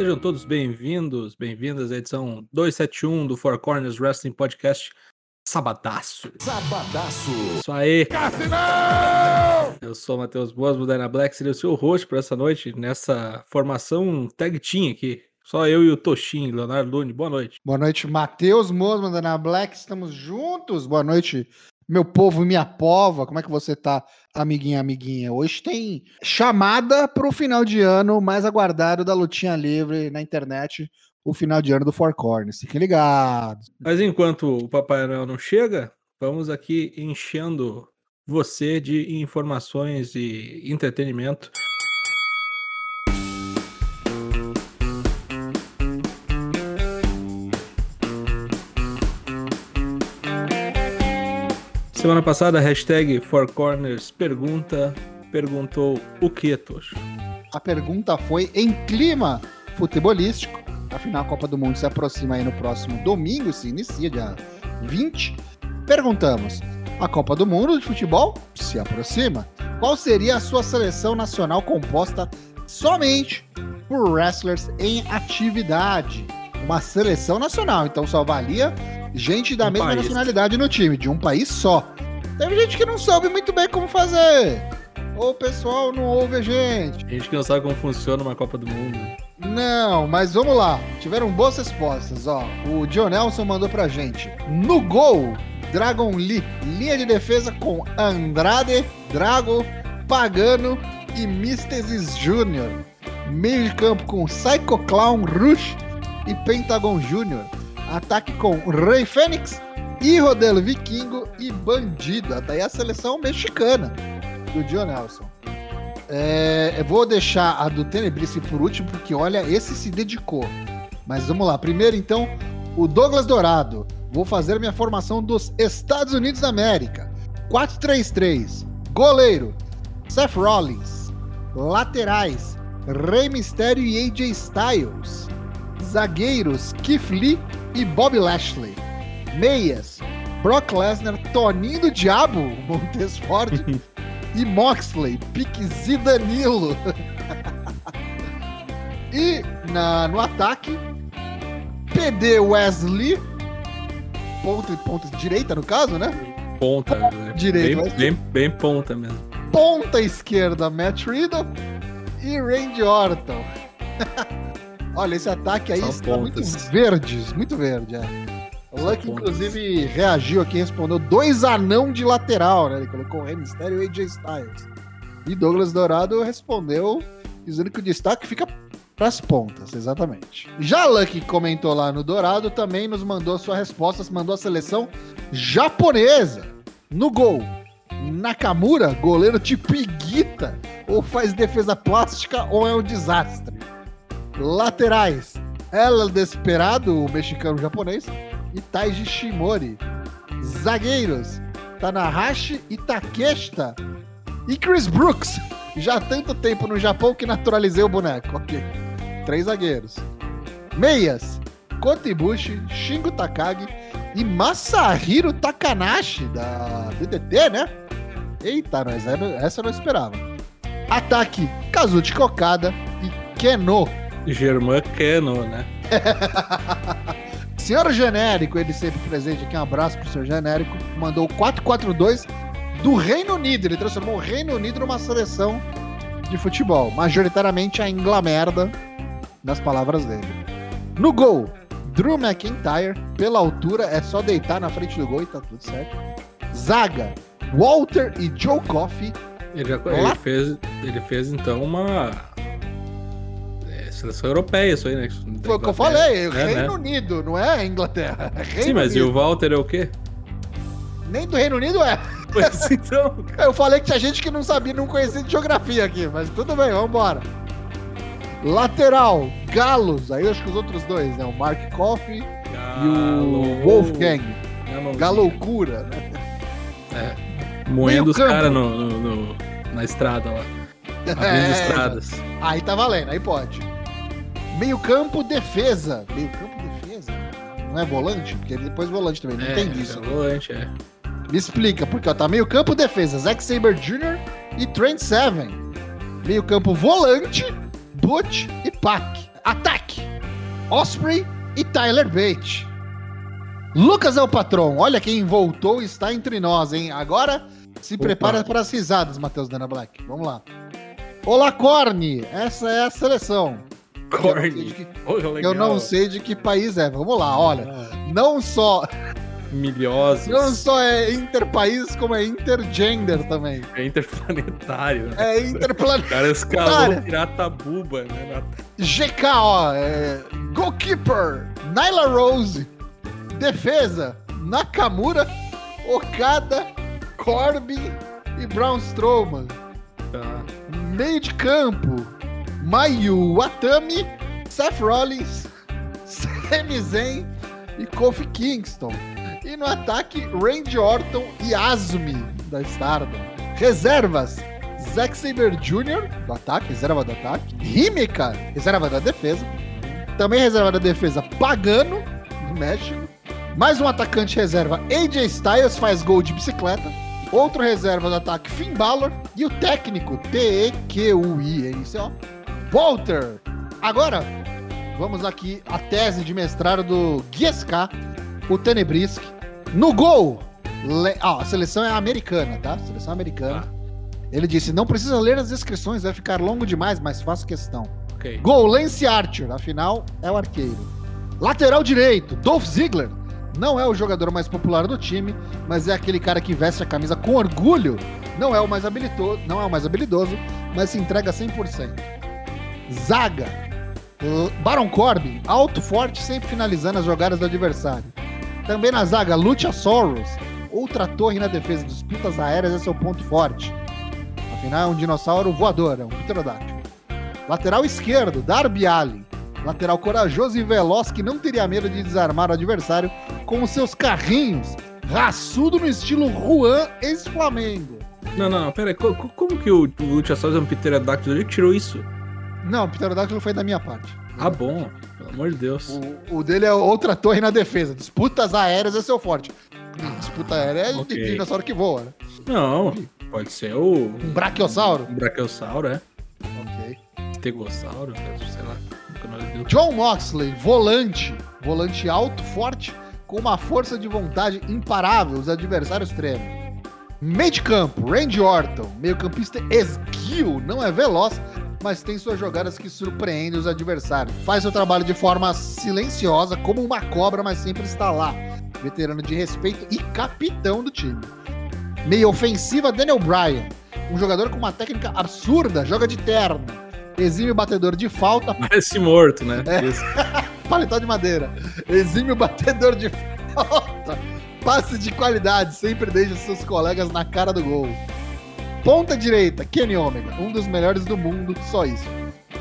Sejam todos bem-vindos, bem-vindas à edição 271 do Four Corners Wrestling Podcast Sabadaço. Sabadaço. Isso aí. Eu sou o Matheus Boas, do Dyna Black, seria o seu host por essa noite, nessa formação tag team aqui. Só eu e o Toshin, Leonardo Lune. Boa noite. Boa noite, Matheus Mosman, Dana Black. Estamos juntos. Boa noite, meu povo minha pova. Como é que você tá, amiguinha, amiguinha? Hoje tem chamada para o final de ano mais aguardado da lutinha livre na internet, o final de ano do Four Corners. Fiquem ligados. Mas enquanto o Papai Noel não chega, vamos aqui enchendo você de informações e entretenimento. Semana passada, a hashtag Four Corners pergunta, perguntou o que, Tocho? A pergunta foi em clima futebolístico. Afinal, a Copa do Mundo se aproxima aí no próximo domingo, se inicia dia 20. Perguntamos: a Copa do Mundo de futebol se aproxima. Qual seria a sua seleção nacional composta somente por wrestlers em atividade? Uma seleção nacional, então só valia gente da Um mesma país. nacionalidade no time, de um país só. Teve gente que não soube muito bem como fazer. Ou o pessoal não ouve a gente. Gente que não sabe como funciona uma Copa do Mundo. Não, mas vamos lá. Tiveram boas respostas, ó. O John Nelson mandou pra gente. No gol, Dragon Lee. Linha de defesa com Andrade, Drago, Pagano e Mystesis Jr. Meio de campo com Psycho Clown Rush e Pentagon Jr. Ataque com Rei Fênix e Rodelo Vikingo e Bandido. Até aí a seleção mexicana do John Nelson. É, eu vou deixar a do Tenebrice por último, porque olha, esse se dedicou. Mas vamos lá. Primeiro, então, o Douglas Dourado. Vou fazer minha formação dos Estados Unidos da América. 4-3-3. Goleiro: Seth Rollins. Laterais: Rey Mysterio e AJ Styles. Zagueiros: Keith Lee e Bob Lashley. Meias: Brock Lesnar, Toninho do Diabo, Montes Ford e Moxley, Pique Zidanilo. e na, no ataque, PD Wesley, ponta, ponta direita no caso, né? Ponta, né? Direito, bem, bem, bem ponta mesmo. Ponta esquerda, Matt Riddle e Randy Orton. Olha, esse ataque aí São está muito verdes, muito verde, é. O Luck, inclusive, reagiu aqui, respondeu dois anão de lateral, né? Ele colocou o Rey Mysterio e AJ Styles. E Douglas Dourado respondeu dizendo que o destaque fica pras pontas, exatamente. Já Luck comentou lá no Dourado, também nos mandou sua resposta, mandou a seleção japonesa. No gol, Nakamura, goleiro tipo Iguita, ou faz defesa plástica ou é um desastre. Laterais, El Desperado, o mexicano japonês, e Taiji Shimori. Zagueiros, Tanahashi e Takeshita. E Chris Brooks, já há tanto tempo no Japão que naturalizei o boneco. Ok. Três zagueiros. Meias, Kota Ibushi, Shingo Takagi e Masahiro Takanashi, da DDT, né? Eita, nós, essa eu não esperava. Ataque, Kazuchi Okada e Keno. Germán Cano, né? Senhor Genérico, ele sempre presente aqui, um abraço pro senhor Genérico, mandou 4-4-2 do Reino Unido. Ele transformou o Reino Unido numa seleção de futebol, majoritariamente a Inglamerda, nas palavras dele. No gol, Drew McIntyre, pela altura, é só deitar na frente do gol e tá tudo certo. Zaga, Walter e Joe Coffey. Ele, já, ele, fez, ele fez então uma. É, seleção europeia, isso aí, né? Foi o que eu falei, É, Reino né? Unido, não é a Inglaterra. é Reino Sim, mas e Unido. o Walter é o quê? Nem do Reino Unido é. Pois então. Eu falei que tinha gente que não sabia, não conhecia de geografia aqui, mas tudo bem, vambora. Lateral, Galos, aí eu acho que os outros dois, né? O Mark Coffey e o Wolfgang. Galo- Galoucura, né? Moendo os caras no, no- no- na estrada lá. Abrindo É, estradas. Aí tá valendo, aí pode. Meio campo, defesa. Meio campo, defesa? Não é volante? Porque depois volante também, não é, entendi isso. é volante, é. Me explica, porque ó, tá meio campo, defesa. Zack Saber Jr. e Trent Seven. Meio campo, volante, Butch e Pac. Ataque! Osprey e Tyler Bate. Lucas é o patrão. Olha quem voltou e está entre nós, hein? Agora se Opa. prepara para as risadas, Matheus Dana Black. Vamos lá. Olá, Corne! Essa é a seleção. Corne. Eu, não sei de que país é. Vamos lá, olha. Ah. Não só milhosos. Não só é interpaís, como é intergender também. É interplanetário. Né? É interplanetário. O cara escalou pirata buba, né? GK, ó. É... Goalkeeper, Nyla Rose. Defesa, Nakamura, Okada, Corbin e Braun Strowman. Tá. Meio de campo, Mayu Watami, Seth Rollins, Sami Zayn e Kofi Kingston. E no ataque, Randy Orton e Azumi, da Stardom. Reservas, Zack Saber Jr., do ataque, reserva do ataque. Himeka, reserva da defesa. Também reserva da defesa, Pagano, do México. Mais um atacante reserva, AJ Styles, faz gol de bicicleta. Outro reserva do ataque, Finn Balor. E o técnico, T-E-Q-U-I, é isso, ó. Walter. Agora, vamos aqui a tese de mestrado do Guiesca, o Tenebrisk. No gol, le... ah, a seleção é americana, tá? Seleção americana. Ah. Ele disse: não precisa ler as descrições, vai ficar longo demais, mas faço questão. Okay. Gol, Lance Archer, afinal é o arqueiro. Lateral direito, Dolph Ziggler. Não é o jogador mais popular do time, mas é aquele cara que veste a camisa com orgulho. Não é o mais habilidoso, não é o mais habilidoso, mas se entrega 100%. Zaga. Baron Corbin, alto, forte, sempre finalizando as jogadas do adversário. Também na zaga, Luchasaurus, outra torre na defesa, disputas aéreas é seu ponto forte. Afinal, é um dinossauro voador, é um pterodáctilo. Lateral esquerdo, Darby Allin. Lateral corajoso e veloz que não teria medo de desarmar o adversário com os seus carrinhos. Raçudo no estilo Juan ex-Flamengo. Não, não, não, pera aí. Como, como que o, o Luchasaurus é um pterodáctilo? Ele tirou isso? Não, o pterodáctilo foi da minha parte. Ah, bom. Pelo amor de Deus. O, o, dele é outra torre na defesa. Disputas aéreas é seu forte. Disputa aérea é okay. dinossauro que voa, né? Não, pode ser o. Um braquiossauro? Um braquiossauro, é. Ok. Estegossauro, sei lá. John Moxley, volante. Volante alto, forte, com uma força de vontade imparável. Os adversários tremem. Meio de campo, Randy Orton, meio-campista esguio, não é veloz, mas tem suas jogadas que surpreendem os adversários. Faz seu trabalho de forma silenciosa, como uma cobra, mas sempre está lá. Veterano de respeito e capitão do time. Meio ofensiva, Daniel Bryan. Um jogador com uma técnica absurda, joga de terno. Exime batedor de falta. Parece morto, né? É. Paletó de madeira. Exime batedor de falta. Passe de qualidade, sempre deixa seus colegas na cara do gol. Ponta direita, Kenny Omega, um dos melhores do mundo, só isso.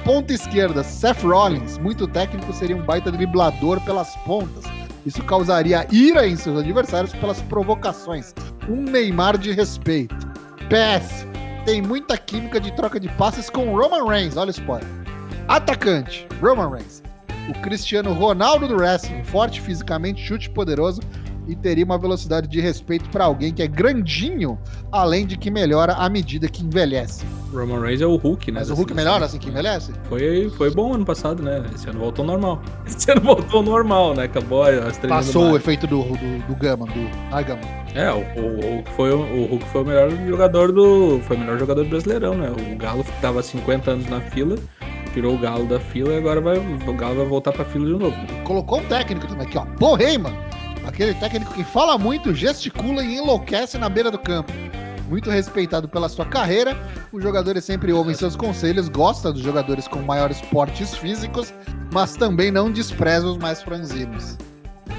Ponta esquerda, Seth Rollins, muito técnico, seria um baita driblador pelas pontas. Isso causaria ira em seus adversários pelas provocações. Um Neymar de respeito. PS, tem muita química de troca de passes com Roman Reigns, olha o spoiler. Atacante, Roman Reigns. O Cristiano Ronaldo do wrestling, forte fisicamente, chute poderoso, e teria uma velocidade de respeito para alguém que é grandinho, além de que melhora à medida que envelhece. Roman Reigns é o Hulk, né? Mas o Hulk melhora assim que envelhece? Foi, foi bom ano passado, né? Esse ano voltou normal. Esse ano voltou normal, né? Acabou as três Passou o efeito do, do, do Gama, do ah, Gama. É, o, o, Hulk foi, o Hulk foi o melhor jogador do. Foi o melhor jogador brasileirão, né? O Galo tava 50 anos na fila tirou o Galo da fila e agora vai, o Galo vai voltar pra fila de novo. Colocou um técnico também aqui, ó. Borreima. Aquele técnico que fala muito, gesticula e enlouquece na beira do campo. Muito respeitado pela sua carreira, os jogadores sempre ouvem seus conselhos, gosta dos jogadores com maiores portes físicos, mas também não despreza os mais franzinos.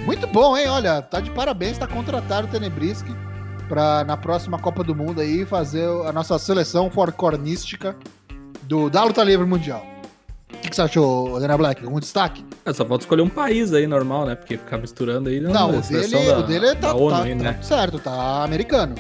Muito bom, hein? Olha, tá de parabéns, tá contratado o Tenebrisk para na próxima Copa do Mundo aí fazer a nossa seleção forcornística do da luta livre mundial. O que, que, você achou, Dana Black? Algum destaque? É, só falta escolher um país aí normal, né? Porque ficar misturando aí não, não o, dele, da, o dele tá, ONU, tá, aí, né? tá certo, tá americano.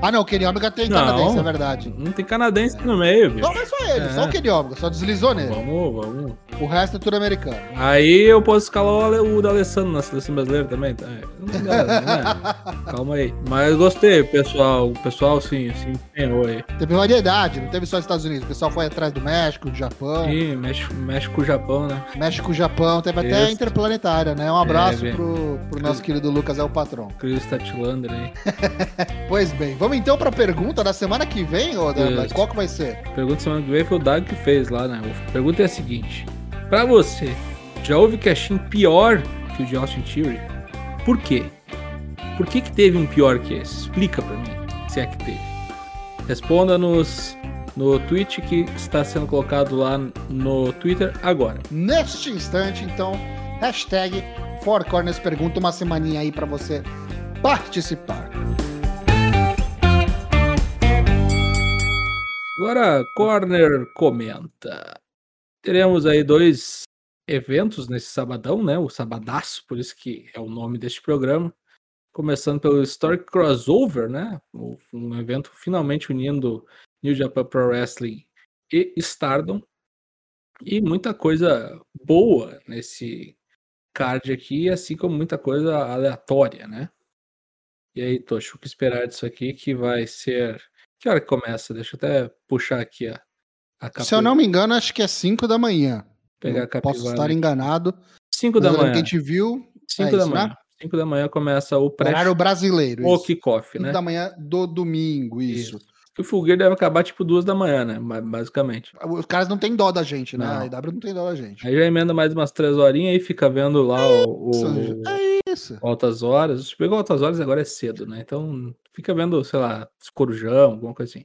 Ah, não, o Kenny Omega tem não, canadense, é verdade. Não tem canadense é. no meio, bicho. Não, mas só ele, é. só o Kenny Omega, só deslizou nele. Vamos, vamos. O resto é tudo americano. Aí eu posso escalar o, o da Alessandro na seleção brasileira também. Tá? Não é. Calma aí. Mas gostei, pessoal. O pessoal, sim, se empenhou aí. Teve variedade, não teve só Estados Unidos. O pessoal foi atrás do México, do Japão. Sim, México, México Japão, né? México, Japão. Teve até Isso. interplanetária, né? Um abraço é, pro, pro nosso querido Lucas, é o patrão. Chris Tatilander aí. pois bem, vamos então pra pergunta da semana que vem, ou da, qual que vai ser? Pergunta da semana que vem foi o Dag que fez lá, né? A pergunta é a seguinte. Pra você, já houve casting pior que o de Austin Theory? Por quê? Por que, que teve um pior que esse? Explica pra mim, se é que teve. Responda-nos no tweet que está sendo colocado lá no Twitter agora. Neste instante, então, hashtag Four Corners pergunta uma semaninha aí para você participar. Agora, Corner comenta. Teremos aí dois eventos nesse sabadão, né? O sabadaço, por isso que é o nome deste programa. Começando pelo Story Crossover, né? Um evento finalmente unindo New Japan Pro Wrestling e Stardom. E muita coisa boa nesse card aqui, assim como muita coisa aleatória, né? E aí, Tocho, o que esperar disso aqui que vai ser. Que hora que começa? Deixa eu até puxar aqui a, se eu não me engano, acho que é 5 da manhã. Pegar Posso estar enganado. 5 da manhã. Que a gente viu. 5 é da manhã. 5 da manhã começa o pré. Horário brasileiro. O kickoff, né? 5 da manhã do domingo, isso. isso. O Fulgueiro deve acabar tipo duas da manhã, né? Basicamente. Os caras não tem dó da gente, né? Não. A IW não tem dó da gente. Aí já emenda mais umas três horinhas e fica vendo lá é o, o. É isso. Altas horas. Pegou altas horas agora é cedo, né? Então fica vendo, sei lá, Corujão, alguma coisa assim.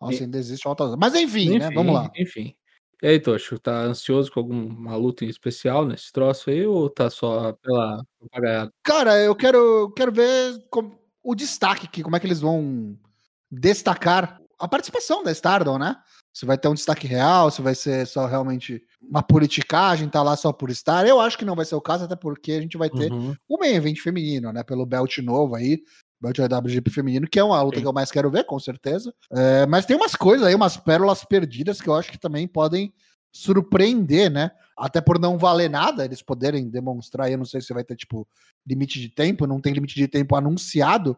Nossa, ainda existe. Mas enfim, enfim, né? Vamos lá. Enfim. E aí, Tocho, tá ansioso com alguma luta em especial nesse troço aí ou tá só pela propaganda? Cara, eu quero, quero ver como, o destaque aqui, como é que eles vão destacar a participação da Stardom, né? Se vai ter um destaque real, se vai ser só realmente uma politicagem, tá lá só por estar. Eu acho que não vai ser o caso, até porque a gente vai ter uhum. o main event feminino, né? Pelo belt novo aí, Belt IWGP feminino, que é uma luta Sim. que eu mais quero ver, com certeza. É, mas tem umas coisas aí, umas pérolas perdidas que eu acho que também podem surpreender, né? Até por não valer nada, eles poderem demonstrar. Eu não sei se vai ter, tipo, limite de tempo, não tem limite de tempo anunciado,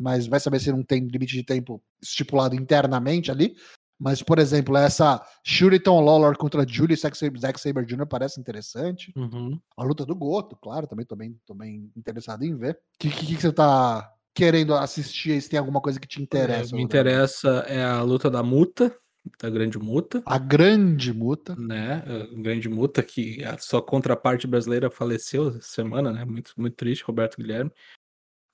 mas vai saber se não tem limite de tempo estipulado internamente ali. Mas, por exemplo, essa Shuriton Lawler contra Julie Zack Saber Jr. parece interessante. Uhum. A luta do Goto, claro, também tô bem, tô bem interessado em ver. O que, que, que, você tá querendo assistir, se tem alguma coisa que te interessa. É, me interessa é a luta da Muta, da Grande Muta. A Grande Muta. Né? A Grande Muta, que a sua contraparte brasileira faleceu essa semana, né? Muito, muito triste, Roberto Guilherme.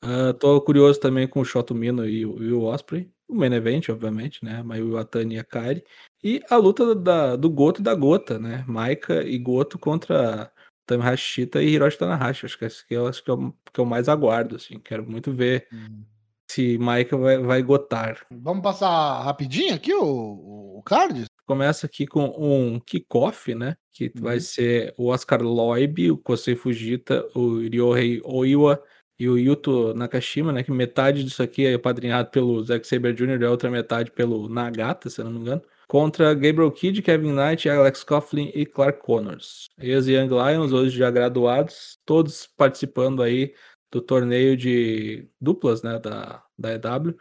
Uh, tô curioso também com o Shoto Mino e o, e o Osprey. O main event, obviamente, né? Mayu Atani e a Kairi. E a luta da, do Goto e da Gota, né? Maika e Goto contra Tami Hashita e Hiroshi Tanahashi. Acho que esse aqui é, acho que é o que eu mais aguardo, assim. Quero muito ver hum. se Maika vai, vai gotar. Vamos passar rapidinho aqui o, o card? Começa aqui com um kickoff, né? Que hum. vai ser o Oscar Loib, o Kosei Fujita, o Ryohei Oiwa e o Yuto Nakashima, né? Que metade disso aqui é apadrinhado pelo Zack Saber Jr. e a outra metade pelo Nagata, se eu não me engano contra Gabriel Kidd, Kevin Knight, Alex Coughlin e Clark Connors. Ex Young Lions, hoje já graduados, todos participando aí do torneio de duplas, né, da, da EW.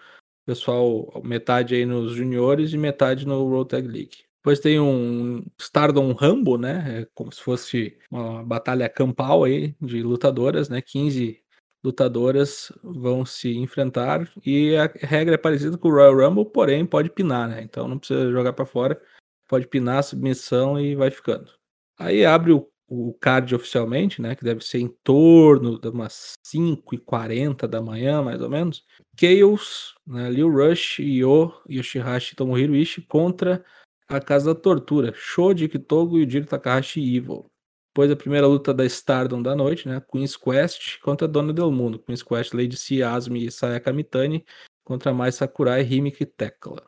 Pessoal, metade aí nos juniores e metade no World Tag League. Depois tem um Stardom Rambo, né, é como se fosse uma batalha campal aí de lutadoras, né, 15 lutadoras vão se enfrentar e a regra é parecida com o Royal Rumble, porém pode pinar, né? Então não precisa jogar para fora, pode pinar submissão e vai ficando. Aí abre o, o card oficialmente, né? Que deve ser em torno de umas 5h40 da manhã, mais ou menos. Chaos, né, Liu Rush, Yo, Yoshihashi Tomohiro Ishii contra a Casa da Tortura, Shoji Kitogo e Jiro Takahashi Evil. Depois a primeira luta da Stardom da noite, né? Queen's Quest contra Dona del Mundo. Queen's Quest, Lady C, Asmi e Sayaka Mitani contra mais Sakurai, Himik e Tekla.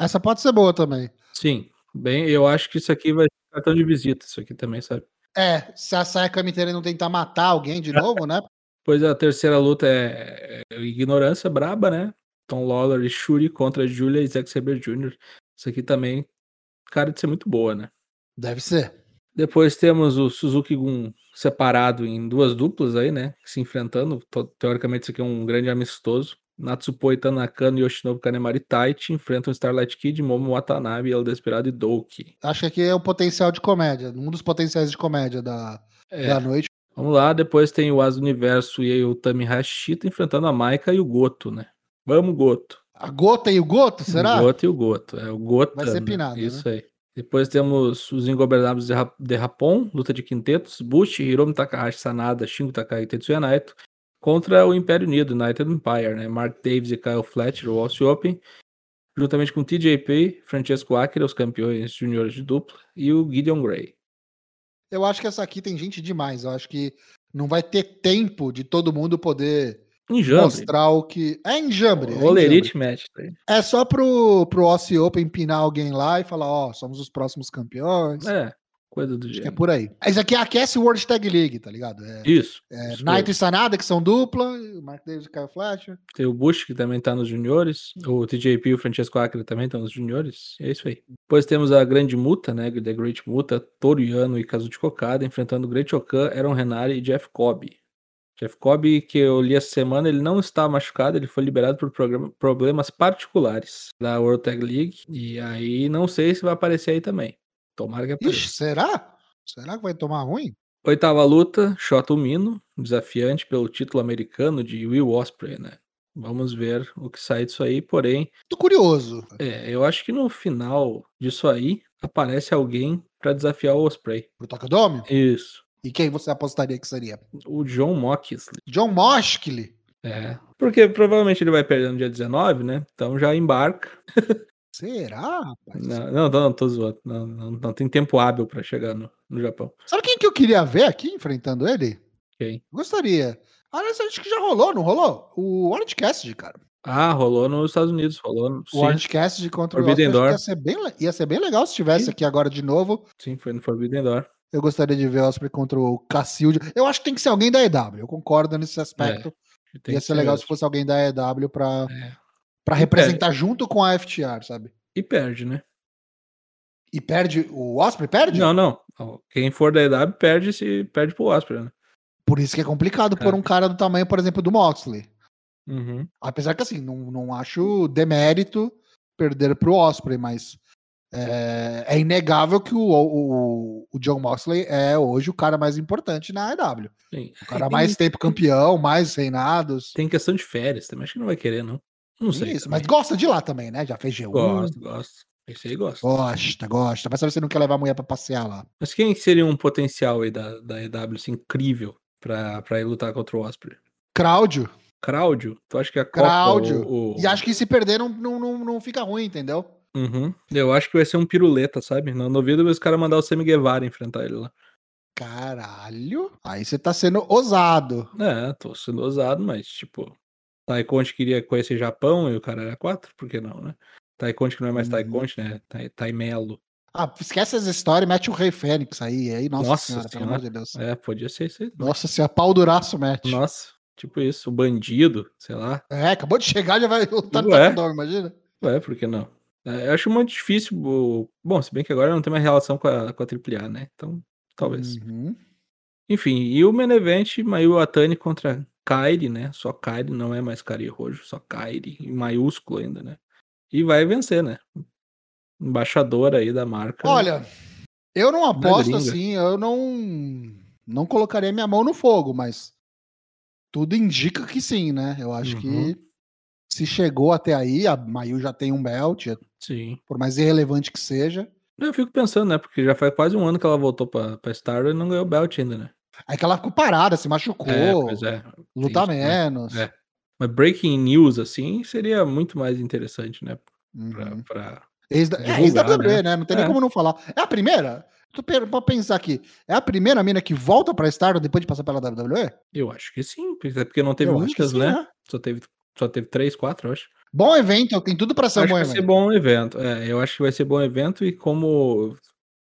Essa pode ser boa também. Sim, bem, eu acho que isso aqui vai ser cartão de visita, isso aqui também, sabe? É, se a Sayaka Mitani não tentar matar alguém de novo, né? Pois a terceira luta é, é ignorância braba, né? Tom Lawler e Shuri contra Julia e Zack Saber Jr. Isso aqui também, cara, de ser muito boa, né? Deve ser. Depois temos o Suzuki Gun separado em duas duplas aí, né? Se enfrentando. Teoricamente, isso aqui é um grande amistoso. Natsupoi Tanakano e Yoshinobu Kanemari Taichi enfrentam Starlight Kid, Momo Watanabe, El Desperado e Douki. Acho que aqui é o potencial de comédia, um dos potenciais de comédia da, é. da noite. Vamos lá, depois tem o As Universo e o Tami Hashita enfrentando a Maika e o Goto, né? Vamos, Goto. A Gota e o Goto, será? O Goto e o Goto. É o Goto. Vai ser pinado. Né? Isso né? aí. Depois temos os Ingobernáveis de Rapon, luta de quintetos, Bush, Hiromi Takahashi, Sanada, Shingo Takai e Tetsuya Naito, contra o Império Unido, United Empire, né? Mark Davis e Kyle Fletcher, o Aussie Open, juntamente com TJP, Francesco Akira, os campeões juniores de dupla, e o Gideon Gray. Eu acho que essa aqui tem gente demais. Eu acho que não vai ter tempo de todo mundo poder Enjambre. Mostrar o que. É enjambre. O é Elite Match. Tá é só pro, pro Ossi Open empinar alguém lá e falar: Ó, oh, somos os próximos campeões. É, coisa do Acho jeito. é por aí. Isso aqui é aquece o World Tag League, tá ligado? É, isso. É, isso Knight e Sanada, que são dupla, o Mark Davis e Kyle Fletcher. Tem o Bush, que também tá nos juniores. O TJP e o Francesco Acre também estão nos juniores. É isso aí. Depois temos a grande muta, né? The Great Muta, Toriano e Kazuchi Kokada, enfrentando o Great Okan, Aaron Renari e Jeff Cobb. Jeff Cobb, que eu li essa semana, ele não está machucado, ele foi liberado por problemas particulares da World Tag League. E aí não sei se vai aparecer aí também. Tomara que apareça. Ixi, será? Será que vai tomar ruim? Oitava luta, Shota Mino, desafiante pelo título americano de Will Osprey, né? Vamos ver o que sai disso aí, porém. Tô curioso. É, eu acho que no final disso aí aparece alguém para desafiar o Osprey. Pro Tokadome? Isso. E quem você apostaria que seria? O John Moxley. John Moxley? É. Porque provavelmente ele vai perder no dia 19, né? Então já embarca. Será, rapaz? Não, não, não, tô zoando. Não, não, não tem tempo hábil para chegar no, no Japão. Sabe quem que eu queria ver aqui enfrentando ele? Quem? Gostaria. Ah, acho que já rolou, não rolou? O Orange Cassidy, cara. Ah, rolou nos Estados Unidos, rolou. O Orange Cassidy contra Forbidden o Osprey, ia ser, bem, ia ser bem legal se tivesse sim. aqui agora de novo. Sim, foi no Forbidden Door. Eu gostaria de ver Osprey contra o Cassilde. Eu acho que tem que ser alguém da EW. Eu concordo nesse aspecto. É, Ia ser legal se fosse alguém da EW para é. Pra representar perde. junto com a FTR, sabe? E perde, né? E perde. O Osprey perde? Não, não. Quem for da EW perde se perde pro Osprey, né? Por isso que é complicado é. por um cara do tamanho, por exemplo, do Moxley. Uhum. Apesar que assim, não, não acho demérito perder pro Osprey, mas é, é, inegável que o, o, o, John Moxley é hoje o cara mais importante na AEW. Sim. O cara mais tempo campeão, mais reinados. Tem questão de férias também, acho que não vai querer, não. Não sei. Isso, mas gosta de lá também, né? Já fez G1. Gosta, gosta. Esse aí gosta. Gosta, gosta. Vai saber se não quer levar a mulher pra passear lá. Mas quem seria um potencial aí da, da EW assim, incrível pra, pra ir lutar contra o Osprey? Cláudio. Cláudio? Tu acha que a. Cláudio. E acho que se perder não, não, não, não fica ruim, entendeu? Uhum. Eu acho que vai ser um piruleta, sabe? Não duvido os caras mandar o Semi Guevara enfrentar ele lá. Caralho. Aí você tá sendo ousado. É, tô sendo ousado, mas tipo, Taikonte queria conhecer Japão e o cara era quatro, por que não, né? Taikonte que não é mais uhum. Taikonte, né? Taimelo. Ah, esquece as histórias, mete o Rei Fênix aí, aí, nossa, nossa senhora, senhora, pelo amor de Deus. É, podia ser isso aí. Nossa senhora, pau duraço mete. Nossa, tipo isso, o bandido, sei lá. É, acabou de chegar, já vai lutar no é. imagina. É, por que não? É, eu acho muito difícil. Bom, se bem que agora não tem mais relação com a, com a AAA, né? Então, talvez. Uhum. Enfim, e o main event, Mayu Atani contra Kairi, né? Só Kairi, não é mais Kairi Rojo, só Kairi, em maiúsculo ainda, né? E vai vencer, né? Embaixador aí da marca. Olha, eu não aposto assim, eu não não colocaria minha mão no fogo, mas tudo indica que sim, né? Eu acho uhum. que se chegou até aí, a Mayu já tem um belt, Sim. por mais irrelevante que seja. Eu fico pensando, né? Porque já faz quase um ano que ela voltou pra, pra Star e não ganhou o belt ainda, né? É que ela ficou parada, se machucou, é, pois é. luta Isso, menos. Né? É. Mas breaking news, assim, seria muito mais interessante, né? Pra, uhum. pra ex é, ex-WWE, né? né? Não tem é. nem como não falar. É a primeira? Tu pode pensar aqui, é a primeira mina que volta pra Star depois de passar pela WWE? Eu acho que sim, porque não teve eu muitas, sim, né? né? Só teve só teve três, quatro, eu acho. Bom evento, tem tudo para ser um bom evento. Vai ser bom evento. É, eu acho que vai ser bom evento e como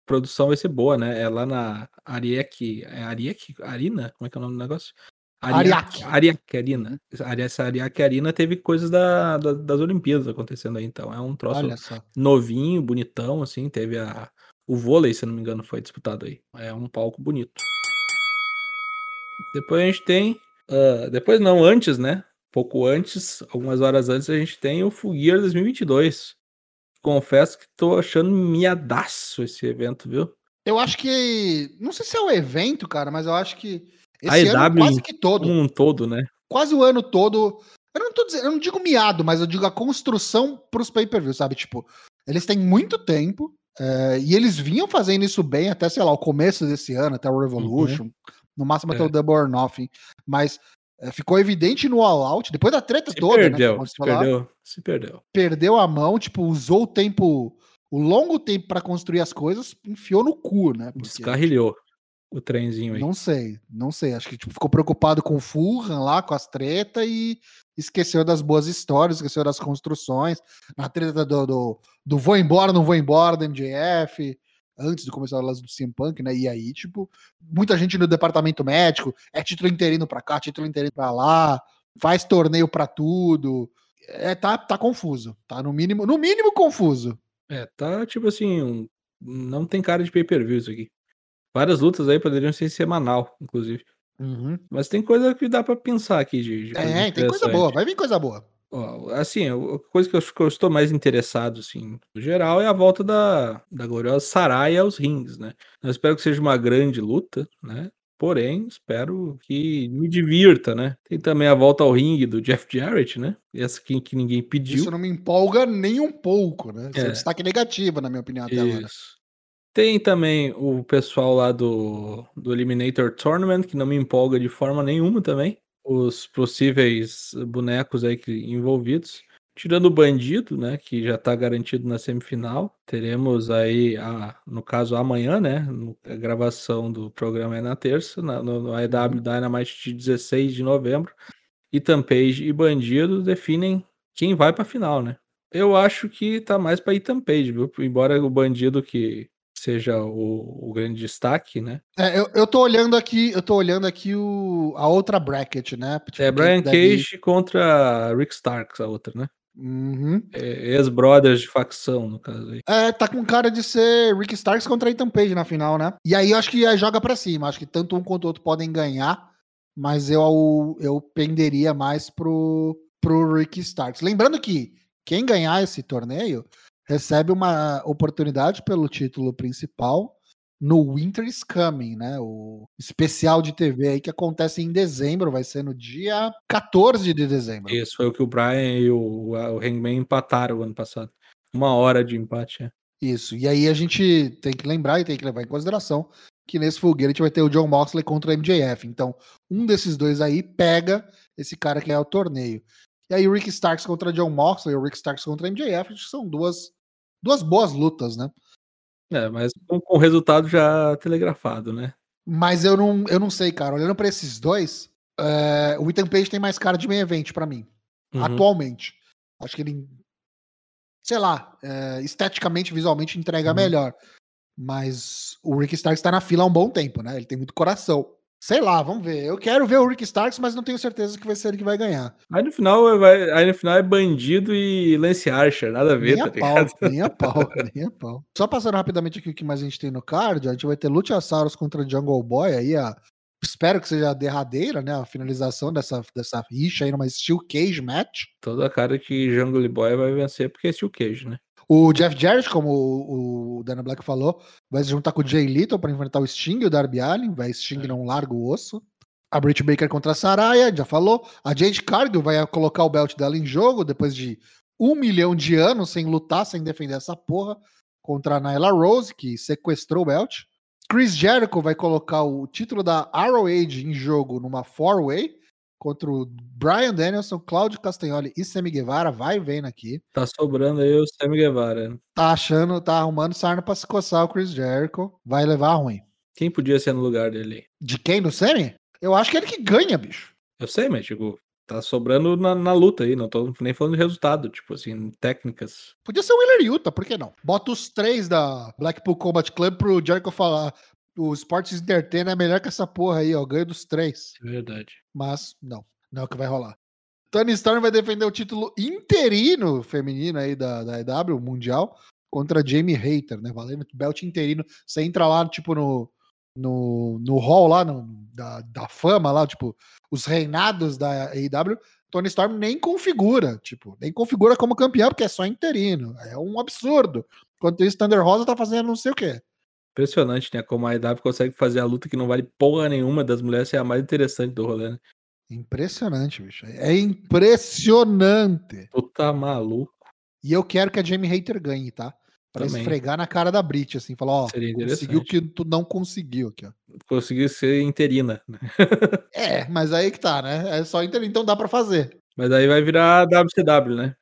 produção vai ser boa, né? É lá na Ariek, é Ariek, Arina, como é que é o nome do negócio? Ariake. Ariake Arina. Essa Ariake Arina teve coisas da, da, das Olimpíadas acontecendo aí, então. É um troço novinho, bonitão, assim. Teve a O vôlei, se não me engano, foi disputado aí. É um palco bonito. Depois a gente tem. Uh, depois não, antes, né? Pouco antes, algumas horas antes, a gente tem o Fugueira 2022. Confesso que tô achando miadaço esse evento, viu? Eu acho que. Não sei se é o evento, cara, mas eu acho que. Esse a ano quase que todo. Um todo, né? Quase o ano todo. Eu não tô dizendo, eu não digo miado, mas eu digo a construção pros pay-per-view, sabe? Tipo, eles têm muito tempo. É, e eles vinham fazendo isso bem até, sei lá, o começo desse ano, até o Revolution. Uhum. No máximo até é. o Double or Nothing. Mas ficou evidente no All Out, depois da treta se toda, perdeu, né? Se falar, perdeu, se perdeu. Perdeu a mão, tipo, usou o tempo, o longo tempo para construir as coisas, enfiou no cu, né? Porque, Descarrilhou o trenzinho aí. Não sei, não sei. Acho que tipo, ficou preocupado com o Fulham lá, com as tretas e esqueceu das boas histórias, esqueceu das construções. Na treta do, do, do vou embora, não vou embora, do MJF, antes de começar a do CM Punk, né? E aí, tipo, muita gente no departamento médico, é título interino pra cá, título interino pra lá, faz torneio pra tudo. É, tá, tá confuso. Tá no mínimo, no mínimo confuso. É, tá tipo assim, um, não tem cara de pay-per-view isso aqui. Várias lutas aí poderiam ser semanal, inclusive. Uhum. Mas tem coisa que dá para pensar aqui de, de É, tem coisa boa, vai vir coisa boa. Assim, a coisa que eu, que eu, estou mais interessado, assim, no geral, é a volta da, da gloriosa Saraya aos rings, né? Eu espero que seja uma grande luta, né? Porém, espero que me divirta, né? Tem também a volta ao ringue do Jeff Jarrett, né? Essa que, que ninguém pediu. Isso não me empolga nem um pouco, né? Isso é, é um destaque negativo, na minha opinião, até Isso. agora. Tem também o pessoal lá do, do Eliminator Tournament, que não me empolga de forma nenhuma também. Os possíveis bonecos aí que, envolvidos. Tirando o bandido, né, que já está garantido na semifinal, teremos aí, a, no caso amanhã, né, a gravação do programa é na terça, na, no, no AEW Dynamite de 16 de novembro, e Tampage e Bandido definem quem vai para a final, né. Eu acho que tá mais para Tampage, viu, embora o Bandido que seja o, o grande destaque, né? É, eu, eu tô olhando aqui, eu tô olhando aqui o, a outra bracket, né? Tipo, é Brian deve... Cage contra Rick Starks, a outra, né? Uhum. É, Ex-brothers de facção, no caso aí. É, tá com cara de ser Rick Starks contra Ethan Page na final, né? E aí eu acho que joga para cima. Acho que tanto um quanto o outro podem ganhar, mas eu, eu penderia mais pro, pro Rick Starks. Lembrando que quem ganhar esse torneio recebe uma oportunidade pelo título principal no Winter is Coming, né? O especial de TV aí que acontece em dezembro, vai ser no dia 14 de dezembro. Isso foi o que o Brian e o, o Hangman empataram ano passado. Uma hora de empate, é. Isso. E aí a gente tem que lembrar e tem que levar em consideração que nesse fogueiro a gente vai ter o John Moxley contra o MJF. Então, um desses dois aí pega esse cara que é o torneio. E aí o Rick Starks contra John Moxley, o Rick Starks contra o MJF, acho que são duas duas boas lutas, né? É, mas com, o resultado já telegrafado, né? Mas eu não, eu não sei, cara. Olhando para esses dois, é, o Ethan Page tem mais cara de main event para mim. Uhum. Atualmente. Acho que ele, sei lá, é, esteticamente, visualmente entrega uhum. melhor. Mas o Rick Starks tá na fila há um bom tempo, né? Ele tem muito coração. Sei lá, vamos ver. Eu quero ver o Rick Starks, mas não tenho certeza que vai ser ele que vai ganhar. Aí no final, vai, aí no final é bandido e Lance Archer, nada a ver, nem tá a ligado? Pau, nem a pau, nem a pau. Só passando rapidamente aqui o que mais a gente tem no card, a gente vai ter Luchasaurus contra Jungle Boy aí, a, espero que seja a derradeira, né, a finalização dessa, dessa rixa aí numa Steel Cage match. Toda a cara que Jungle Boy vai vencer porque é Steel Cage, né? O Jeff Jarrett, como o, o Dana Black falou, vai se juntar com o Jay Little para enfrentar o Sting e o Darby Allin. Vai Sting é. não larga o osso. A Britt Baker contra a Saraya, já falou. A Jade Cargill vai colocar o belt dela em jogo depois de um milhão de anos sem lutar, sem defender essa porra, contra a Nyla Rose, que sequestrou o belt. Chris Jericho vai colocar o título da Arrow Age em jogo numa four-way contra o Brian Danielson, Claudio Castagnoli e Sammy Guevara. Vai vendo aqui. Tá sobrando aí o Sammy Guevara. Tá achando, tá arrumando sarna pra se coçar o Chris Jericho. Vai levar ruim. Quem podia ser no lugar dele? De quem? Do Sammy? Eu acho que é ele que ganha, bicho. Eu sei, mas, tipo, tá sobrando na, na, luta aí, não tô nem falando de resultado, tipo assim, técnicas. Podia ser o Willer Utah, por que não? Bota os três da Blackpool Combat Club pro Jericho falar: o Sports Entertainment é melhor que essa porra aí, ó. Ganho dos três. É verdade. Mas, não. Não é o que vai rolar. Tony Storm vai defender o título interino feminino aí da, da EW, Mundial, contra Jamie Hater, né? Valendo belt interino. Você entra lá, tipo, no, no, no hall lá, no, da, da fama lá, tipo, os reinados da AEW, Tony Storm nem configura, tipo, nem configura como campeão, porque é só interino. É um absurdo. Enquanto isso, Thunder Rosa tá fazendo não sei o quê. Impressionante, né? Como a AEW consegue fazer a luta que não vale porra nenhuma das mulheres ser a mais interessante do rolê, né? Impressionante, bicho. É impressionante. Tu tá maluco. E eu quero que a Jamie Hater ganhe, tá? Pra Também. esfregar na cara da Brit, assim, falar, ó, Seria conseguiu o que tu não conseguiu aqui, ó. Conseguiu ser interina. né? É, mas aí que tá, né? É só inter... então dá pra fazer. Mas aí vai virar WCW, né?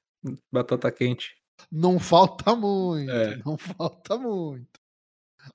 Batata quente. Não falta muito, É. não falta muito.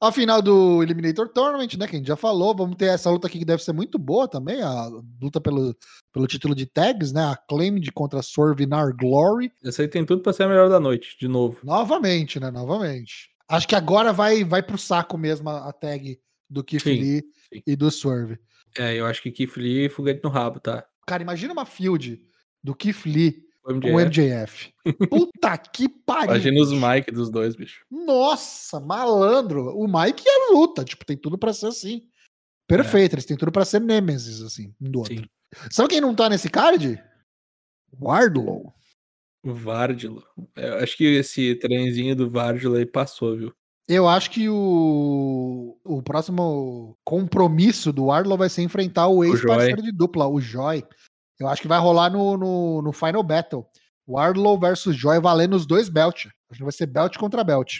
A final do Eliminator Tournament, né? Que a gente já falou. Vamos ter essa luta aqui que deve ser muito boa também. A luta pelo, pelo título de tags, né? A Claimed contra Swerve in Our Glory. Essa aí tem tudo pra ser a melhor da noite, de novo. Novamente, né? Novamente. Acho que agora vai, vai pro saco mesmo a, a tag do Keith Sim, Lee sim. e do Swerve. É, eu acho que Keith Lee e foguete no rabo, tá? Cara, imagina uma field do Keith Lee O com o MJF. MJF. Puta que pariu. Imagina os Mike dos dois, bicho. Nossa, malandro. O Mike é luta, tipo, tem tudo pra ser assim. Perfeito, eles têm tudo pra ser Nemesis, assim, um do outro. Sim. Sabe quem não tá nesse card? Wardlow. O Vardilo. Eu acho que esse trenzinho do Vardilo aí passou, viu? Eu acho que o, o próximo compromisso do Wardlow vai ser enfrentar o ex-parceiro de dupla, o Joy. Eu acho que vai rolar no, no, no Final Battle. Wardlow versus Joy valendo os dois belt. Acho que vai ser belt contra belt.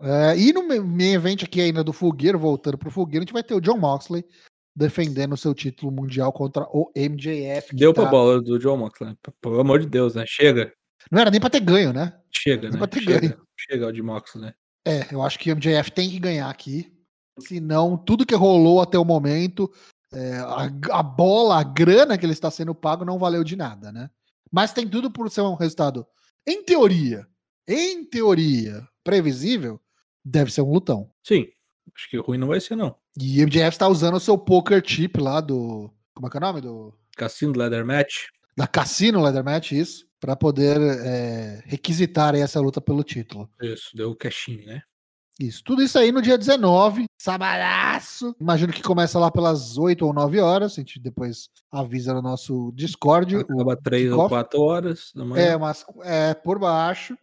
É, e no me- main event aqui ainda do Fogueiro, voltando pro Fogueiro, a gente vai ter o John Moxley defendendo o seu título mundial contra o MJF. Deu tá- pra bola do John Moxley. Pelo amor de Deus, né? Chega. Não era nem pra ter ganho, né? Chega, né? pra ter Chega. ganho. Chega o de Moxley, né? É, eu acho que o MJF tem que ganhar aqui. Senão, tudo que rolou até o momento, é, a, a bola, a grana que ele está sendo pago não valeu de nada, né? Mas tem tudo por ser um resultado, em teoria, em teoria, previsível, deve ser um lutão. Sim. Acho que ruim não vai ser, não. E o MJF está usando o seu poker chip lá do. Como é que é o nome? Do, Cassino Leather Match. da Cassino Leather Match, isso. Para poder é, requisitar aí essa luta pelo título. Isso, deu o cashinho, né? Isso, tudo isso aí no dia 19, sabadaço. Imagino que começa lá pelas 8 ou 9 horas. A gente depois avisa no nosso Discord. Acaba três ou kickoff. quatro horas da manhã. É, mas é por baixo.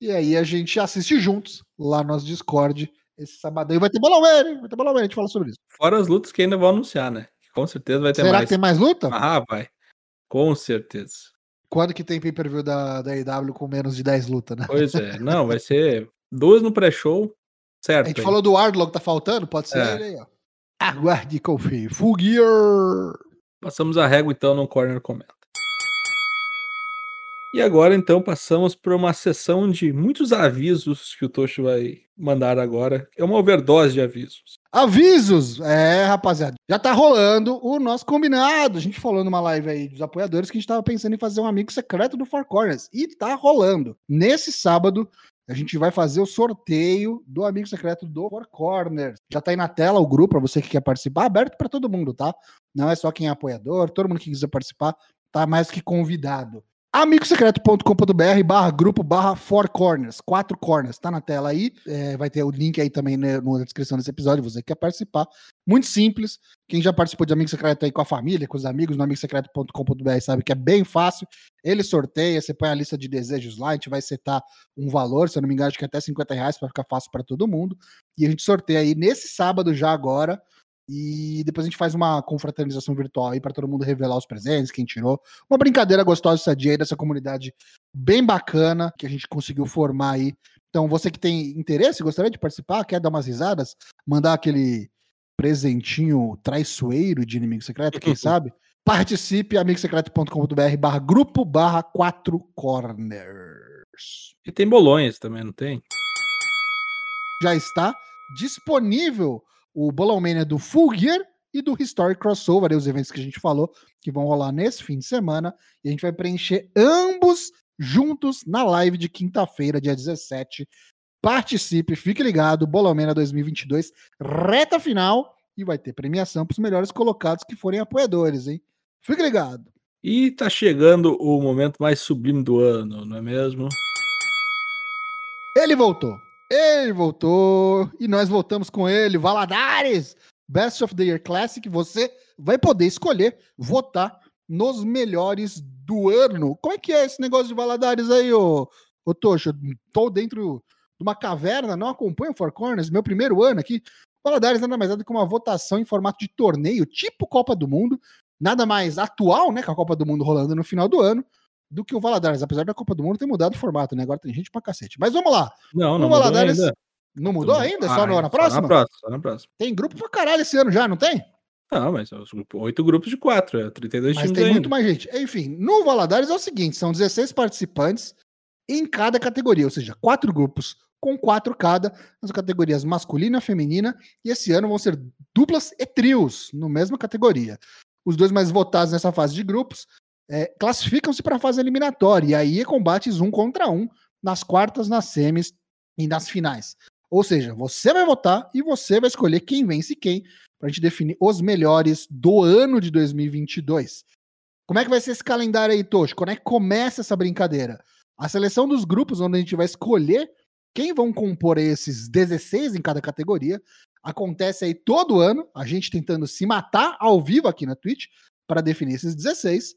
E aí a gente assiste juntos lá no nosso Discord esse sabadão. E vai ter bolão, hein? Vai ter bolão, a gente fala sobre isso. Fora as lutas que ainda vão anunciar, né? Com certeza vai ter Será mais. que tem mais luta? Ah, vai. Com certeza. Quando que tem pay-per-view da, da AEW com menos de 10 lutas, né? Pois é. Não, vai ser duas no pré-show. Certo. A gente hein? falou do Wardlow que tá faltando, pode ser É. ele aí, ó. Aguarde e confie. Full Gear! Passamos a régua então no Corner Comenta. E agora então passamos para uma sessão de muitos avisos que o Tocho vai mandar agora. É uma overdose de avisos. Avisos! É, rapaziada, já tá rolando o nosso combinado. A gente falou numa live aí dos apoiadores que a gente tava pensando em fazer um amigo secreto do Four Corners. E tá rolando. Nesse sábado, a gente vai fazer o sorteio do amigo secreto do Four Corners. Já tá aí na tela o grupo para você que quer participar, aberto para todo mundo, tá? Não é só quem é apoiador, todo mundo que quiser participar tá mais que convidado. amigosecreto.com.br barra grupo barra four corners, quatro corners, tá na tela aí, é, vai ter o link aí também né, na descrição desse episódio, você que quer participar, muito simples, quem já participou de Amigo Secreto aí com a família, com os amigos no amigosecreto.com.br sabe que é bem fácil, ele sorteia, você põe a lista de desejos lá, a gente vai setar um valor, se eu não me engano, acho que é até 50 reais para ficar fácil para todo mundo, e a gente sorteia aí nesse sábado já agora, e depois a gente faz uma confraternização virtual aí para todo mundo revelar os presentes, quem tirou. Uma brincadeira gostosa essa dia aí dessa comunidade bem bacana que a gente conseguiu formar aí. Então, você que tem interesse, gostaria de participar, quer dar umas risadas, mandar aquele presentinho traiçoeiro de inimigo secreto, quem sabe? Participe, amigosecreto.com.br barra grupo barra quatro corners. E tem bolões também, não tem? já está disponível o Bolão Mania do Full Gear e do Historic Crossover, os eventos que a gente falou que vão rolar nesse fim de semana, e a gente vai preencher ambos juntos na live de quinta-feira, dia 17. Participe, fique ligado, Bolão Mania 2022, reta final, e vai ter premiação para os melhores colocados que forem apoiadores, hein? Fique ligado. E tá chegando o momento mais sublime do ano, não é mesmo? Ele voltou. Ele voltou e nós voltamos com ele, Valadares, Best of the Year Classic. Você vai poder escolher, votar nos melhores do ano. Como é que é esse negócio de Valadares aí, ô, ô Tocho? Tô dentro de uma caverna, não acompanho Four Corners, meu primeiro ano aqui. Valadares nada mais é do que uma votação em formato de torneio, tipo Copa do Mundo, nada mais atual, né, com a Copa do Mundo rolando no final do ano, do que o Valadares, apesar da Copa do Mundo ter mudado o formato, né? Agora tem gente pra cacete. Mas vamos lá. Não, não o Valadares mudou ainda. Não mudou ainda? Só, no, na próxima? Só na próxima, só na próxima. Tem grupo pra caralho esse ano já, não tem? Não, mas grupos, oito grupos de quatro, é 32 mas times tem ainda. muito mais gente. Enfim, no Valadares é o seguinte, são 16 participantes em cada categoria, ou seja, quatro grupos com quatro cada, nas categorias masculina, feminina, e esse ano vão ser duplas e trios, no mesma categoria. Os dois mais votados nessa fase de grupos é, classificam-se para a fase eliminatória, e aí é combates um contra um, nas quartas, nas semis e nas finais. Ou seja, você vai votar e você vai escolher quem vence quem, para a gente definir os melhores do ano de 2022. Como é que vai ser esse calendário aí, Tocho? Quando é que começa essa brincadeira? A seleção dos grupos, onde a gente vai escolher quem vão compor esses 16 em cada categoria, acontece aí todo ano, a gente tentando se matar ao vivo aqui na Twitch para definir esses 16.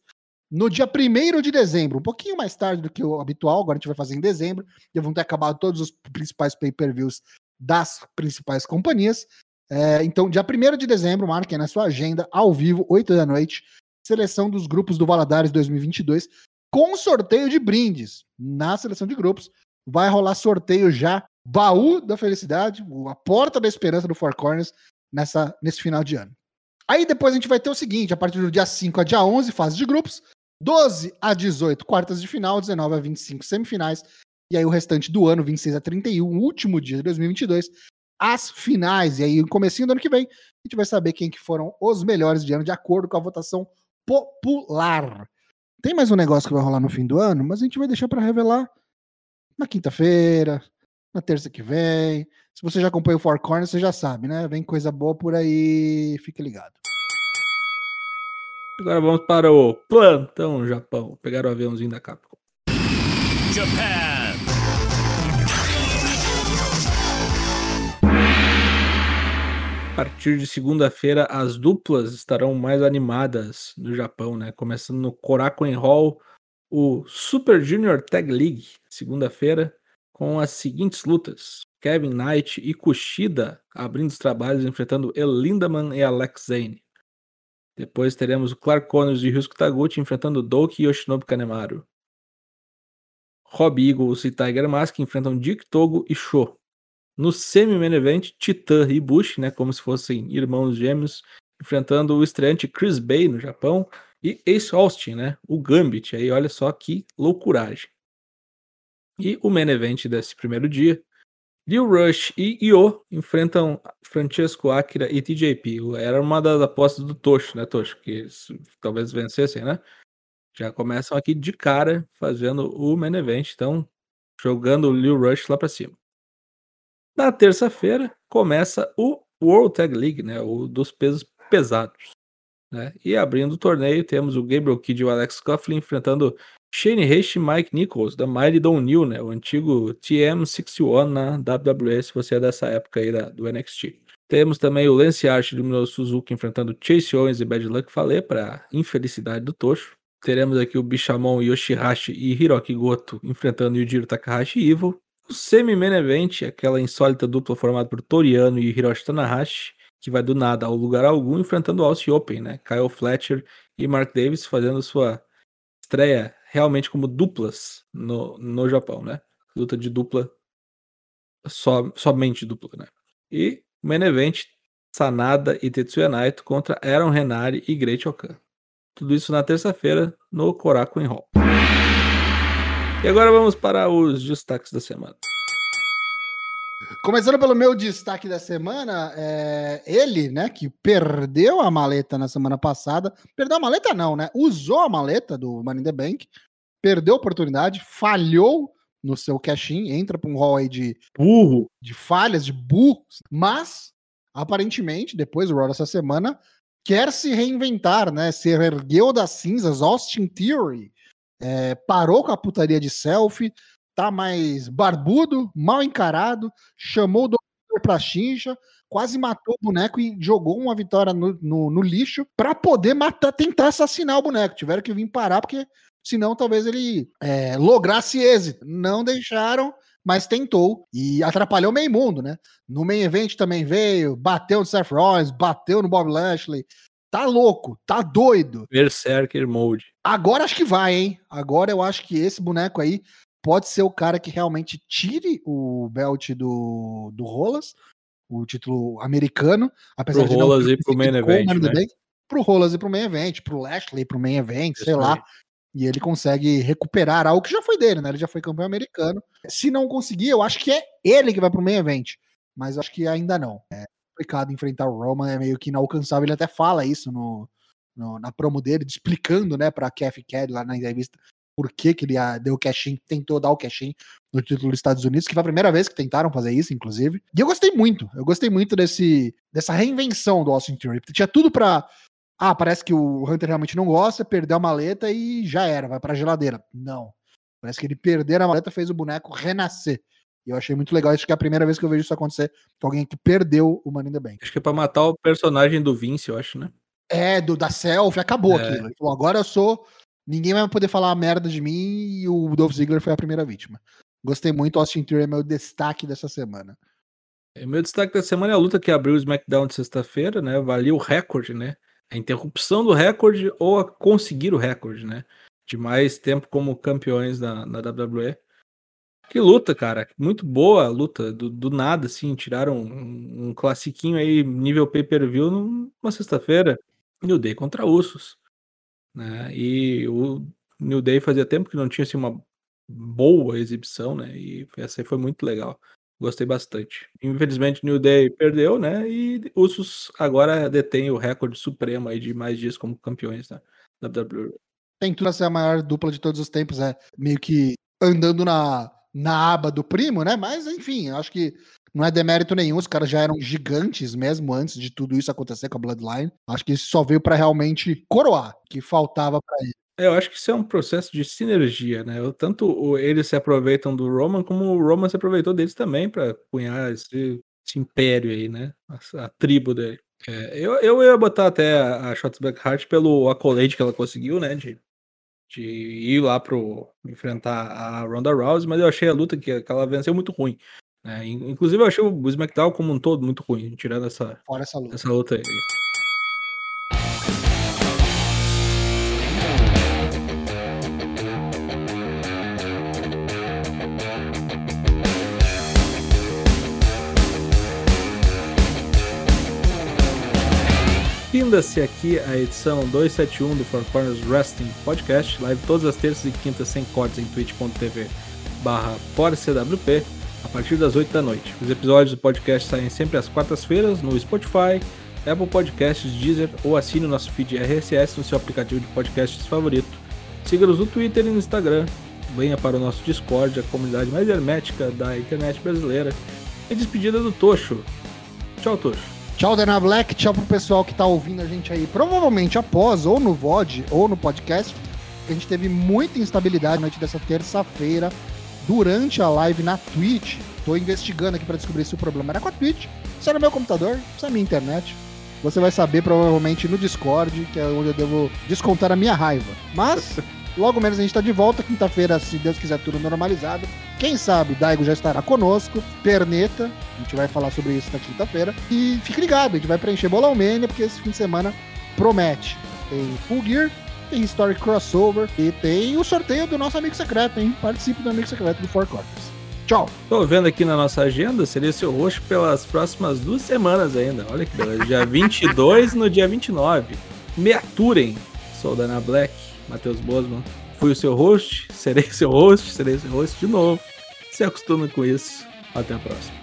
No dia 1 de dezembro, um pouquinho mais tarde do que o habitual, agora a gente vai fazer em dezembro, já vão ter acabado todos os principais pay-per-views das principais companhias. É, então, dia 1 de dezembro, marquem na sua agenda, ao vivo, 8 da noite, seleção dos grupos do Valadares 2022, com sorteio de brindes. Na seleção de grupos, vai rolar sorteio já, baú da felicidade, a porta da esperança do Four Corners nessa, nesse final de ano. Aí depois a gente vai ter o seguinte, a partir do dia 5 a dia 11, fase de grupos, 12 a 18, quartas de final, 19 a 25, semifinais, e aí o restante do ano, 26 a 31, último dia de 2022, as finais. E aí, no comecinho do ano que vem, a gente vai saber quem que foram os melhores de ano, de acordo com a votação popular. Tem mais um negócio que vai rolar no fim do ano, mas a gente vai deixar para revelar na quinta-feira, na terça que vem. Se você já acompanha o Four Corners, você já sabe, né? Vem coisa boa por aí, fique ligado. Agora vamos para o plantão Japão. Pegar o aviãozinho da Capcom. Japan. A partir de segunda-feira, as duplas estarão mais animadas no Japão, né? Começando no Korakuen Hall, o Super Junior Tag League, segunda-feira, com as seguintes lutas: Kevin Knight e Kushida abrindo os trabalhos, enfrentando El Lindaman e Alex Zane. Depois teremos o Clark Connors e Ryusuke Taguchi enfrentando Doki e Yoshinobu Kanemaru. Rob Eagles e Tiger Mask enfrentam Dick Togo e Sho. No semi-main event, Titan e Bush, né, como se fossem irmãos gêmeos, enfrentando o estreante Chris Bay no Japão e Ace Austin, né, o Gambit. Aí olha só que loucuragem. E o main event desse primeiro dia, Lil Rush e Io enfrentam Francesco Akira e TJP. Era uma das apostas do Tocho, né, Tocho? Que eles talvez vencessem, né? Já começam aqui de cara fazendo o main event, então jogando o Lil Rush lá para cima. Na terça-feira começa o World Tag League, né? O dos pesos pesados. Né? E abrindo o torneio, temos o Gabriel Kidd e o Alex Coughlin enfrentando Shane Haste e Mike Nichols, da Don't New, né? O antigo TM61 na WWE, se você é dessa época aí da, do NXT. Temos também o Lance Archer do Minoru Suzuki enfrentando Chase Owens e Bad Luck Fale para infelicidade do Tocho. Teremos aqui o Bishamon Yoshihashi e Hiroki Goto enfrentando Yujiro Takahashi e Evil. O semi-main event, aquela insólita dupla formada por Toriano e Hiroshi Tanahashi, que vai do nada ao lugar algum enfrentando o Aussie Open, né? Kyle Fletcher e Mark Davis fazendo sua estreia realmente como duplas no, no Japão, né? Luta de dupla, só, somente dupla, né? E main event, Sanada e Tetsuya Naito contra Aaron Renari e Great Okan. Tudo isso na terça-feira no Korakuen Hall. E agora vamos para os destaques da semana. Começando pelo meu destaque da semana, é ele, né, que perdeu a maleta na semana passada. Perdeu a maleta, não, né? Usou a maleta do Money in the Bank, perdeu a oportunidade, falhou no seu cash-in, entra para um hall aí de burro, de falhas, de burros, mas aparentemente, depois do Raw dessa semana, quer se reinventar, né? Se ergueu das cinzas, Austin Theory, é, parou com a putaria de selfie, tá mais barbudo, mal encarado, chamou o doutor pra chincha, quase matou o boneco e jogou uma vitória no, no, no lixo para poder matar, tentar assassinar o boneco. Tiveram que vir parar, porque senão talvez ele é, lograsse êxito. Não deixaram, mas tentou e atrapalhou o meio mundo, né? No main event também veio, bateu no Seth Rollins, bateu no Bob Lashley. Tá louco, tá doido. Berserker Mode. Agora acho que vai, hein? Agora eu acho que esse boneco aí pode ser o cara que realmente tire o belt do, do Rolas, o título americano, apesar Pro de Rolas não e pro main event, né? Pro Rolas e pro main event, pro Lashley pro main event, sei Isso lá. aí. E ele consegue recuperar algo que já foi dele, né? Ele já foi campeão americano. Se não conseguir, eu acho que é ele que vai pro main event. Mas acho que ainda não. É complicado enfrentar o Roman, é meio que inalcançável. Ele até fala isso no, no- na promo dele, explicando, né, pra Kathy Kelly lá na entrevista por que, que ele deu o cash-in, tentou dar o cash-in no título dos Estados Unidos, que foi a primeira vez que tentaram fazer isso, inclusive. E eu gostei muito, eu gostei muito desse, dessa reinvenção do Austin Theory. Tinha tudo pra. Ah, parece que o Hunter realmente não gosta, perdeu a maleta e já era, vai pra geladeira. Não. Parece que ele perder a maleta fez o boneco renascer. E eu achei muito legal, acho que é a primeira vez que eu vejo isso acontecer com alguém que perdeu o Money in the Bank. Acho que é pra matar o personagem do Vince, eu acho, né? É, do, da selfie, acabou É. aquilo. Ele falou, agora eu sou. Ninguém vai poder falar merda de mim e o Dolph Ziggler foi a primeira vítima. Gostei muito, Austin Theory é meu destaque dessa semana. E Meu destaque da semana é a luta que abriu o SmackDown de sexta-feira, né? Valia o recorde, né? A interrupção do recorde ou a conseguir o recorde, né? De mais tempo como campeões na, na WWE. Que luta, cara. Muito boa a luta. Do, do nada, assim. Tiraram um, um classiquinho aí, nível pay-per-view, numa sexta-feira. New Day contra Usos. Né? E o New Day fazia tempo que não tinha assim, uma boa exibição, né? E essa aí foi muito legal. Gostei bastante. Infelizmente, New Day perdeu, né? E Usos agora detém o recorde supremo aí de mais dias como campeões da WWE. Tem tudo a ser a maior dupla de todos os tempos, é meio que andando na, na aba do primo, né? Mas, enfim, acho que não é demérito nenhum. Os caras já eram gigantes mesmo antes de tudo isso acontecer com a Bloodline. Acho que isso só veio pra realmente coroar, que faltava pra ele. É, Eu acho que isso é um processo de sinergia, né? Tanto eles se aproveitam do Roman, como o Roman se aproveitou deles também para cunhar esse, esse império aí, né? A, a tribo dele. É, eu, eu ia botar até a, a Shots Blackheart pelo accolade que ela conseguiu, né? De, de ir lá pro enfrentar a Ronda Rousey, mas eu achei a luta que, que ela venceu muito ruim. In- Inclusive, eu achei o SmackDown como um todo muito ruim, tirando essa, Fora essa luta. essa luta aí. Finda-se aqui a edição 271 do Four Corners Wrestling Podcast, live todas as terças e quintas sem cortes em twitch.tv barra a partir das 8 da noite. Os episódios do podcast saem sempre às quartas-feiras no Spotify, Apple Podcasts, Deezer ou assine o nosso feed RSS no seu aplicativo de podcasts favorito. Siga-nos no Twitter e no Instagram. Venha para o nosso Discord, a comunidade mais hermética da internet brasileira. E despedida do Tocho. Tchau, Tocho. Tchau, Dana Black. Tchau pro pessoal que tá ouvindo a gente aí, provavelmente após, ou no VOD, ou no podcast. A gente teve muita instabilidade na noite dessa terça-feira, durante a live na Twitch. Tô investigando aqui pra descobrir se o problema era com a Twitch, se era meu computador, se é minha internet. Você vai saber provavelmente no Discord, que é onde eu devo descontar a minha raiva. Mas, logo menos a gente tá de volta, quinta-feira, se Deus quiser, tudo normalizado. Quem sabe Daigo já estará conosco, Perneta, a gente vai falar sobre isso na quinta-feira. E fique ligado, a gente vai preencher Bolão Mania, porque esse fim de semana promete. Tem Full Gear, tem Historic Crossover e tem o sorteio do nosso amigo secreto, hein? Participe do amigo secreto do Four Corners. Tchau! Tô vendo aqui na nossa agenda, seria seu rosto pelas próximas duas semanas ainda. Olha que beleza. Dia 22 no dia 29. Me aturem. Sou o Dana Black, Matheus Bosman. Fui o seu host, serei seu host, serei seu host de novo. Se acostume com isso. Até a próxima.